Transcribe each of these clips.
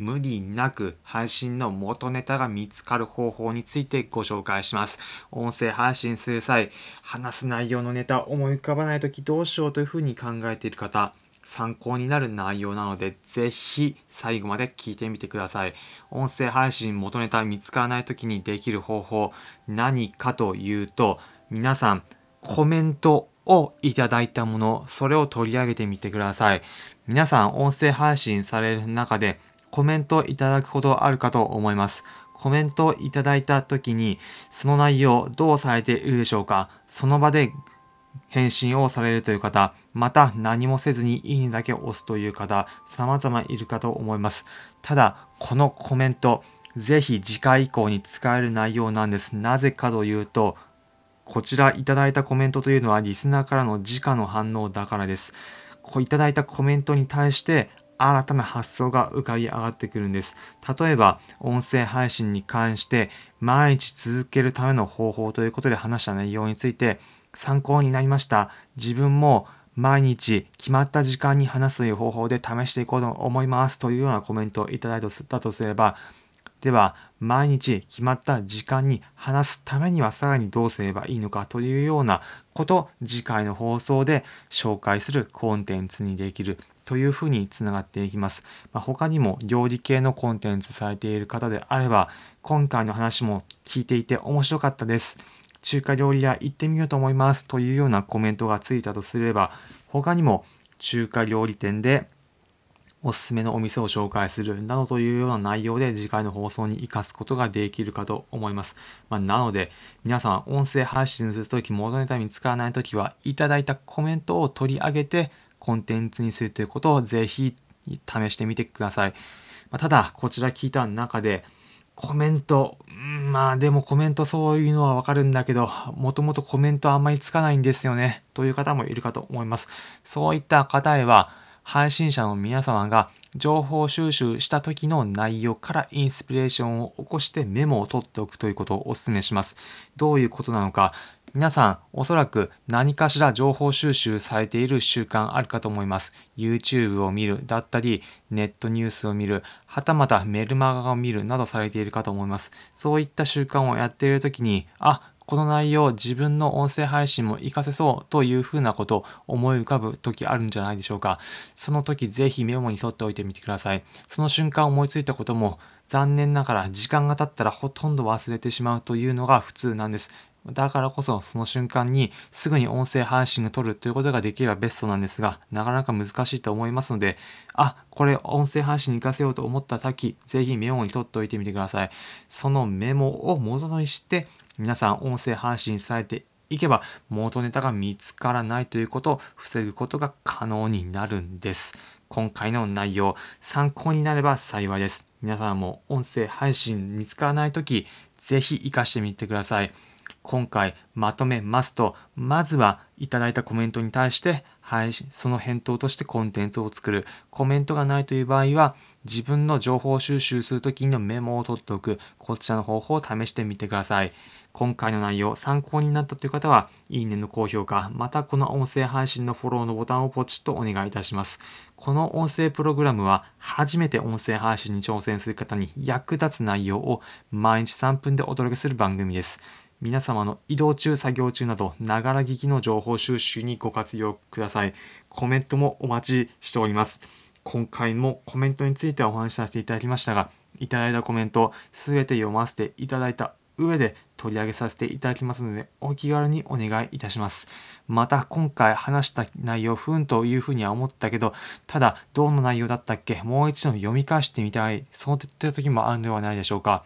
無理なく配信の元ネタが見つかる方法についてご紹介します。音声配信する際、話す内容のネタ思い浮かばないときどうしようというふうに考えている方、参考になる内容なので、ぜひ最後まで聞いてみてください。音声配信元ネタ見つからないときにできる方法、何かというと、皆さん、コメントをいただいたもの、それを取り上げてみてください。皆さん、音声配信される中で、コメントいただくことあるかと思います。コメントいただいた時に、その内容どうされているでしょうか？その場で返信をされるという方、また何もせずにいいねだけ押すという方、様々いるかと思います。ただ、このコメント、ぜひ次回以降に使える内容なんです。なぜかというと、こちらいただいたコメントというのはリスナーからの直の反応だからです。こういただいたコメントに対して新たな発想が浮かび上がってくるんです。例えば、音声配信に関して毎日続けるための方法ということで話した内容について参考になりました。自分も毎日決まった時間に話すという方法で試していこうと思いますというようなコメントをいただいたとすれば、では、毎日決まった時間に話すためにはさらにどうすればいいのかというようなこと次回の放送で紹介するコンテンツにできるというふうにつながっていきます。まあ、他にも料理系のコンテンツされている方であれば、今回の話も聞いていて面白かったです。中華料理屋行ってみようと思いますというようなコメントがついたとすれば、他にも中華料理店でおすすめのお店を紹介するなどというような内容で次回の放送に活かすことができるかと思います。まあ、なので、皆さん音声配信するとき、元ネタ見つからないときは、いただいたコメントを取り上げてコンテンツにするということをぜひ試してみてください。まあ、ただ、こちら聞いた中で、コメント、んまあでもコメントそういうのはわかるんだけど、もともとコメントあんまりつかないんですよね、という方もいるかと思います。そういった方へは、配信者の皆様が情報収集した時の内容からインスピレーションを起こしてメモを取っておくということをお勧めします。どういうことなのか、皆さんおそらく何かしら情報収集されている習慣あるかと思います。YouTube を見るだったり、ネットニュースを見る、はたまたメルマガを見るなどされているかと思います。そういった習慣をやっている時に、あ、この内容自分の音声配信も活かせそうというふうなことを思い浮かぶ時あるんじゃないでしょうか。その時ぜひメモに取っておいてみてください。その瞬間思いついたことも残念ながら時間が経ったらほとんど忘れてしまうというのが普通なんです。だからこそその瞬間にすぐに音声配信を取るということができればベストなんですが、なかなか難しいと思いますので、あ、これ音声配信に活かせようと思った時、ぜひメモに取っておいてみてください。そのメモを元にして皆さん音声配信されていけば元ネタが見つからないということを防ぐことが可能になるんです。今回の内容参考になれば幸いです。皆さんも音声配信見つからないときぜひ活かしてみてください。今回まとめますと、まずはいただいたコメントに対して、はい、その返答としてコンテンツを作る。コメントがないという場合は、自分の情報収集するときのメモを取っておく。こちらの方法を試してみてください。今回の内容参考になったという方は、いいねの高評価、またこの音声配信のフォローのボタンをポチッとお願いいたします。この音声プログラムは、初めて音声配信に挑戦する方に役立つ内容を毎日3分でお届けする番組です。皆様の移動中、作業中など、ながら聞きの情報収集にご活用ください。コメントもお待ちしております。今回もコメントについてはお話しさせていただきましたが、いただいたコメント、すべて読ませていただいた上で取り上げさせていただきますので、お気軽にお願いいたします。また、今回話した内容、ふんというふうには思ったけど、ただ、どんな内容だったっけもう一度読み返してみたい、そういった時もあるのではないでしょうか。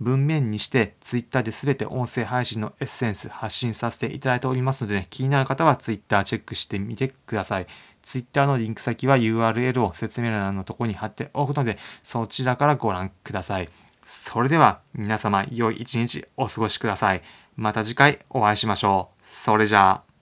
文面にして Twitter で全て音声配信のエッセンス発信させていただいておりますので、ね、気になる方は Twitter チェックしてみてください。Twitter のリンク先は URL を説明欄のところに貼っておくので、そちらからご覧ください。それでは皆様良い一日お過ごしください。また次回お会いしましょう。それじゃあ。